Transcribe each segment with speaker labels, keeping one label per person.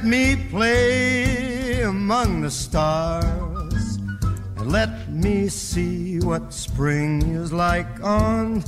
Speaker 1: Let me play among the stars. And let me see what spring is like on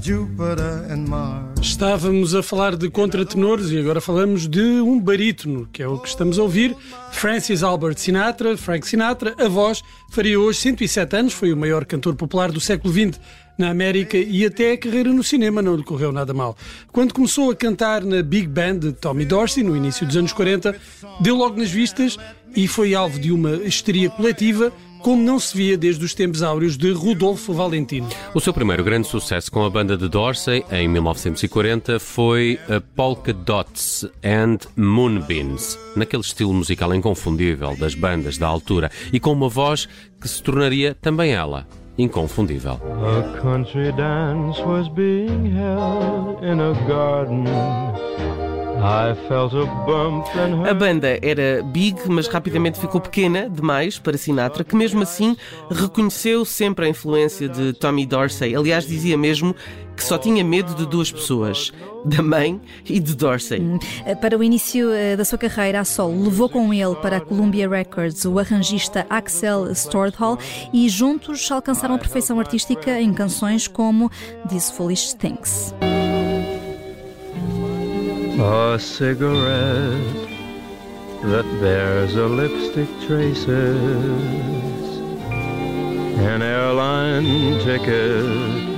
Speaker 1: Jupiter and Mars.
Speaker 2: Estávamos a falar de contratenores e agora falamos de um barítono, que é o que estamos a ouvir. Francis Albert Sinatra, Frank Sinatra, a voz, faria hoje 107 anos, foi o maior cantor popular do século XX na América e até a carreira no cinema não lhe correu nada mal. Quando começou a cantar na Big Band de Tommy Dorsey, no início dos anos 40, deu logo nas vistas e foi alvo de uma histeria coletiva como não se via desde os tempos áureos de Rodolfo Valentino.
Speaker 3: O seu primeiro grande sucesso com a banda de Dorsey, em 1940, foi a Polka Dots and Moonbeams, naquele estilo musical inconfundível das bandas da altura e com uma voz que se tornaria também ela inconfundível. A country dance was being held in a garden.
Speaker 4: A banda era big, mas rapidamente ficou pequena demais para Sinatra, que mesmo assim reconheceu sempre a influência de Tommy Dorsey. Aliás, dizia mesmo que só tinha medo de duas pessoas, da mãe e de Dorsey. Hum,
Speaker 5: para o início eh, da sua carreira a solo, levou com ele para a Columbia Records o arranjista Axel Stordhal e juntos alcançaram a perfeição artística em canções como These Foolish Things. A cigarette that bears a lipstick traces,
Speaker 2: an airline ticket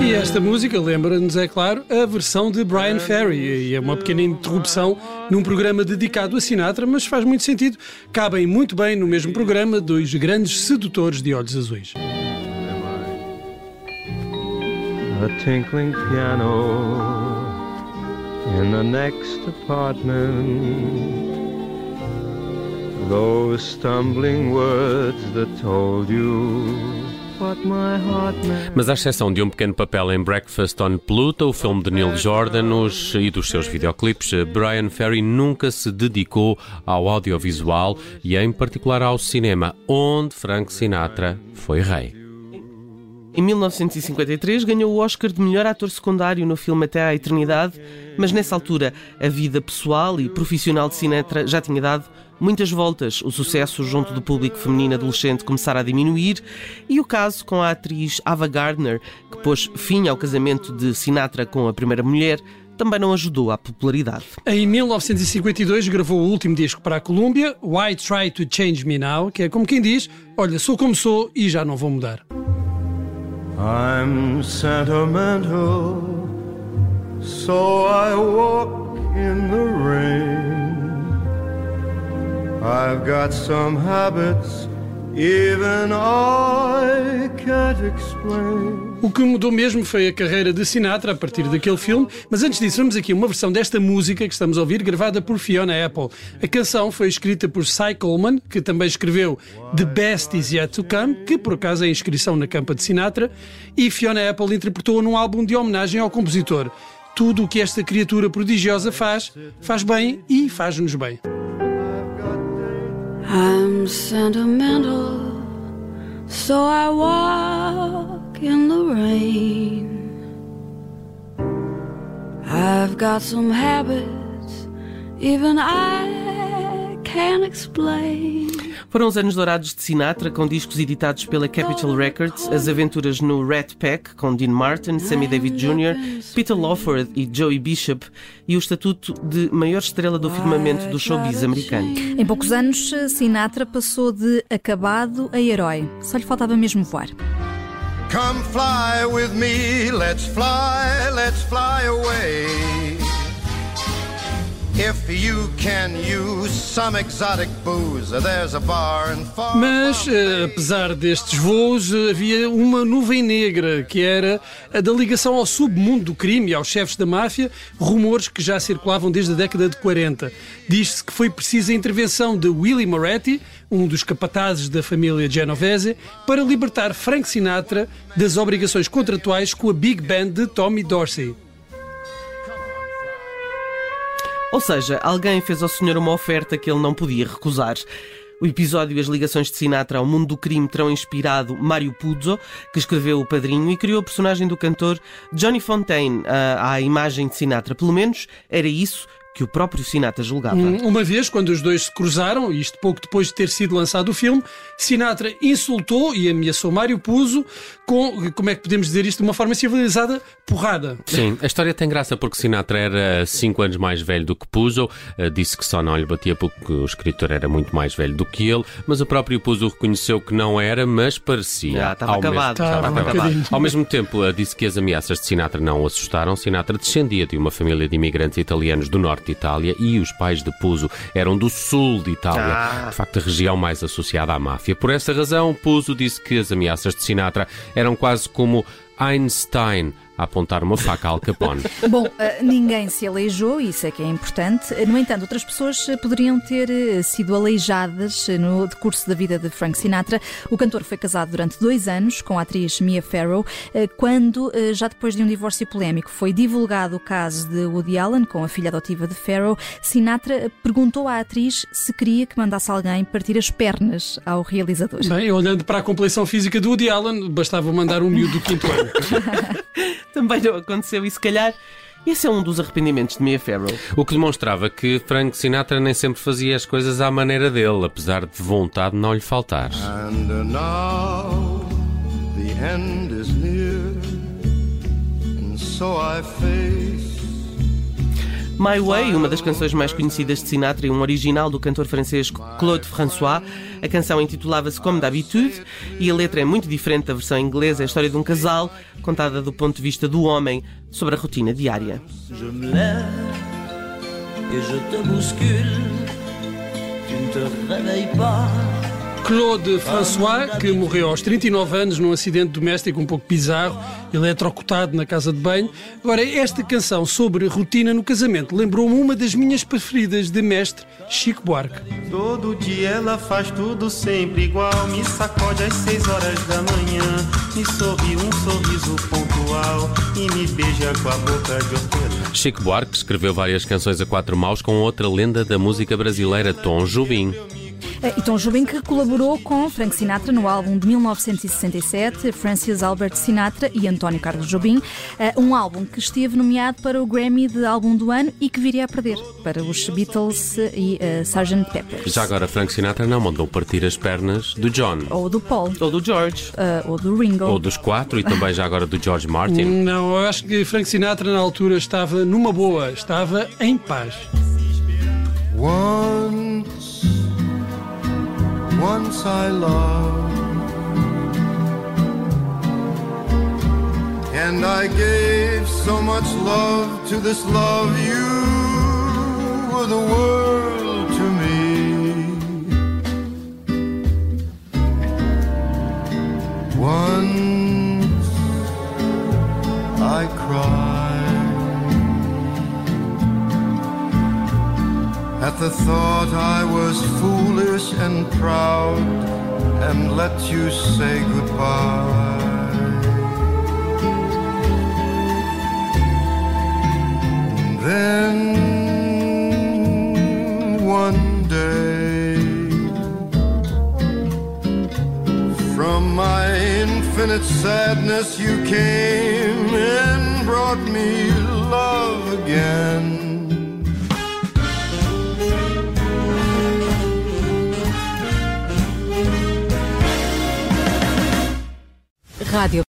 Speaker 2: E esta música lembra-nos, é claro, a versão de Brian Ferry. E é uma pequena interrupção num programa dedicado a Sinatra, mas faz muito sentido. Cabem muito bem no mesmo programa dois grandes sedutores de olhos azuis. A tinkling piano in the next apartment. Those stumbling words that told you mas à exceção de um pequeno papel em Breakfast on Pluto, o filme de Neil Jordan os, e dos seus videoclipes, Brian Ferry nunca se dedicou ao audiovisual e em particular ao cinema, onde Frank Sinatra foi rei.
Speaker 4: Em 1953 ganhou o Oscar de melhor ator secundário no filme Até à Eternidade, mas nessa altura a vida pessoal e profissional de Sinatra já tinha dado muitas voltas. O sucesso junto do público feminino adolescente começara a diminuir e o caso com a atriz Ava Gardner, que pôs fim ao casamento de Sinatra com a primeira mulher, também não ajudou à popularidade.
Speaker 2: Em 1952 gravou o último disco para a Columbia, Why Try to Change Me Now, que é como quem diz: Olha, sou como sou e já não vou mudar. I'm sentimental, so I walk in the rain. I've got some habits even I can't explain. O que mudou mesmo foi a carreira de Sinatra a partir daquele filme, mas antes disso, vamos aqui uma versão desta música que estamos a ouvir, gravada por Fiona Apple. A canção foi escrita por Cy Coleman, que também escreveu The Best Is Yet to Come, que por acaso é a inscrição na campa de Sinatra, e Fiona Apple interpretou num álbum de homenagem ao compositor. Tudo o que esta criatura prodigiosa faz, faz bem e faz-nos bem. I'm sentimental, so I walk in the rain. I've got some habits, even I can't explain.
Speaker 4: Foram os anos dourados de Sinatra, com discos editados pela Capitol Records, as aventuras no Rat Pack, com Dean Martin, Sammy David Jr., Peter Lawford e Joey Bishop, e o estatuto de maior estrela do firmamento do showbiz americano.
Speaker 5: Em poucos anos, Sinatra passou de acabado a herói. Só lhe faltava mesmo voar. Come fly with me, let's fly, let's fly away. Mas, uh, apesar destes voos, uh, havia uma nuvem negra, que era a da ligação ao submundo do crime e aos chefes da máfia, rumores que já circulavam desde a década de 40. Diz-se que foi precisa a intervenção de Willie Moretti, um dos capatazes da família Genovese, para libertar Frank Sinatra das obrigações contratuais com a Big Band de Tommy Dorsey.
Speaker 4: Ou seja, alguém fez ao senhor uma oferta que ele não podia recusar. O episódio e as ligações de Sinatra ao mundo do crime terão inspirado Mário Puzo, que escreveu O Padrinho e criou a personagem do cantor Johnny Fontaine à imagem de Sinatra. Pelo menos era isso que o próprio Sinatra julgava. Hum,
Speaker 5: uma vez, quando os dois se cruzaram, isto pouco depois de ter sido lançado o filme, Sinatra insultou e ameaçou Mário Puzo com, como é que podemos dizer isto de uma forma civilizada, porrada.
Speaker 3: Sim, a história tem graça porque Sinatra era 5 anos mais velho do que Puzo, eh, disse que só não lhe batia porque o escritor era muito mais velho do que ele, mas o próprio Puzo reconheceu que não era, mas parecia.
Speaker 4: Já, estava acabado.
Speaker 3: Mesmo, estava acabado. Ao mesmo tempo, eh, disse que as ameaças de Sinatra não o assustaram. Sinatra descendia de uma família de imigrantes italianos do norte de Itália e os pais de Puso eram do sul de Itália, ah. de facto a região mais associada à máfia. Por essa razão, Puso disse que as ameaças de Sinatra eram quase como Einstein a apontar uma faca a Al Capone.
Speaker 6: Bom, eh, ninguém se aleijou, isso é que é importante. No entanto, outras pessoas eh, poderiam ter eh, sido aleijadas no decurso da vida de Frank Sinatra. O cantor foi casado durante dois anos com a atriz Mia Farrow, quando, já depois de um divórcio polémico, foi divulgado o caso de Woody Allen com a filha adotiva de Farrow, Sinatra perguntou à atriz se queria que mandasse alguém partir as pernas ao realizador.
Speaker 5: Bem, olhando para a compleição física do Woody Allen, bastava mandar um miúdo do quinto ano.
Speaker 4: também não aconteceu e se calhar esse é um dos arrependimentos de Mia Farrow.
Speaker 3: O que demonstrava que Frank Sinatra nem sempre fazia as coisas à maneira dele, apesar de vontade não lhe faltar. And now the end is near,
Speaker 4: and so I face My Way, uma das canções mais conhecidas de Sinatra e um original do cantor francês Claude François. A canção intitulava-se Comme d'habitude e a letra é muito diferente da versão inglesa. É a história de um casal contada do ponto de vista do homem sobre a rotina diária. Je me lève et je te bouscule, tu ne te réveilles pas.
Speaker 5: Claude François, que morreu aos 39 anos num acidente doméstico um pouco bizarro, eletrocutado na casa de banho. Agora, esta canção sobre rotina no casamento lembrou-me uma das minhas preferidas de mestre Chico Buarque. Todo dia ela faz tudo sempre igual, me sacode às 6 horas da manhã, me sorri um sorriso pontual e me beija com a boca de hortelã.
Speaker 3: Chico Buarque escreveu várias canções a quatro mãos com outra lenda da música brasileira, Tom Jobim.
Speaker 6: Eh, e Tom Jobim que colaborou com Frank Sinatra no álbum de 1967, Francis Albert Sinatra e António Carlos Jobim, eh, um álbum que esteve nomeado para o Grammy de álbum do ano e que viria a perder para os Beatles e uh, Sgt. Pepper.
Speaker 3: Já agora Frank Sinatra não mandou partir as pernas do John.
Speaker 6: Ou do Paul.
Speaker 4: Ou do George.
Speaker 6: Uh, ou do Ringo.
Speaker 3: Ou dos quatro e também já agora do George Martin.
Speaker 5: Não, eu acho que Frank Sinatra na altura estava numa boa, estava em paz. I loved. And I gave so much love to this love, you were the world thought I was foolish and proud and let you say goodbye. And then one day, from my infinite sadness, you came and brought me love again.
Speaker 6: Radio